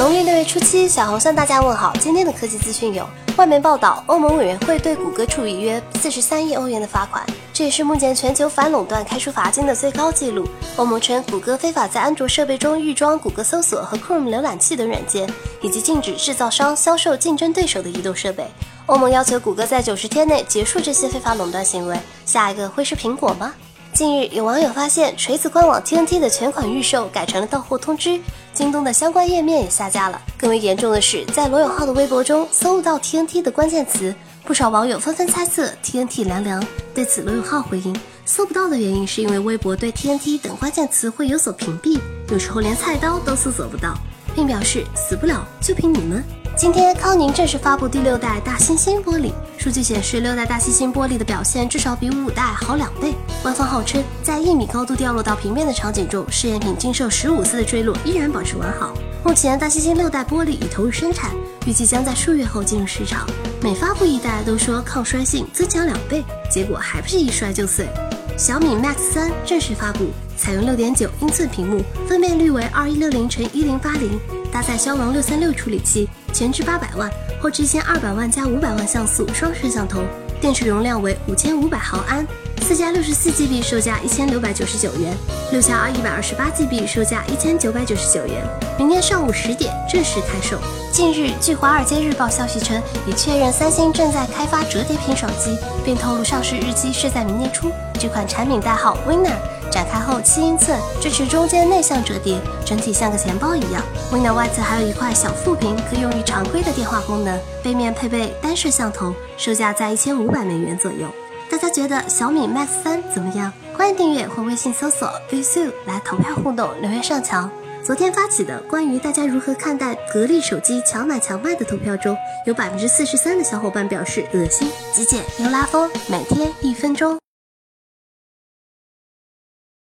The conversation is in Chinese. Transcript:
农历六月初七，小红向大家问好。今天的科技资讯有：外媒报道，欧盟委员会对谷歌处以约四十三亿欧元的罚款，这也是目前全球反垄断开出罚金的最高纪录。欧盟称，谷歌非法在安卓设备中预装谷歌搜索和 Chrome 浏览器等软件，以及禁止制造商销售竞争对手的移动设备。欧盟要求谷歌在九十天内结束这些非法垄断行为。下一个会是苹果吗？近日，有网友发现锤子官网 TNT 的全款预售改成了到货通知，京东的相关页面也下架了。更为严重的是，在罗永浩的微博中搜不到 TNT 的关键词，不少网友纷纷猜测 TNT 凉凉。对此，罗永浩回应，搜不到的原因是因为微博对 TNT 等关键词会有所屏蔽，有时候连菜刀都搜索不到，并表示死不了就凭你们。今天，康宁正式发布第六代大猩猩玻璃。数据显示，六代大猩猩玻璃的表现至少比五代好两倍。官方号称，在一米高度掉落到平面的场景中，试验品经受十五次的坠落依然保持完好。目前，大猩猩六代玻璃已投入生产，预计将在数月后进入市场。每发布一代都说抗摔性增强两倍，结果还不是一摔就碎。小米 Max 三正式发布，采用六点九英寸屏幕，分辨率为二一六零乘一零八零，搭载骁龙六三六处理器。前置八百万，后置一千二百万加五百万像素双摄像头，电池容量为五千五百毫安，四加六十四 GB 售价一千六百九十九元，六加二一百二十八 GB 售价一千九百九十九元。明天上午十点正式开售。近日，据《华尔街日报》消息称，已确认三星正在开发折叠屏手机，并透露上市日期是在明年初。这款产品代号 Winner。展开后七英寸，支持中间内向折叠，整体像个钱包一样。Winner 外侧还有一块小副屏，可用于常规的电话功能。背面配备单摄像头，售价在一千五百美元左右。大家觉得小米 Max 三怎么样？欢迎订阅或微信搜索 VSU 来投票互动，留言上墙。昨天发起的关于大家如何看待格力手机强买强卖的投票中，有百分之四十三的小伙伴表示恶心、极简又拉风，每天一分钟。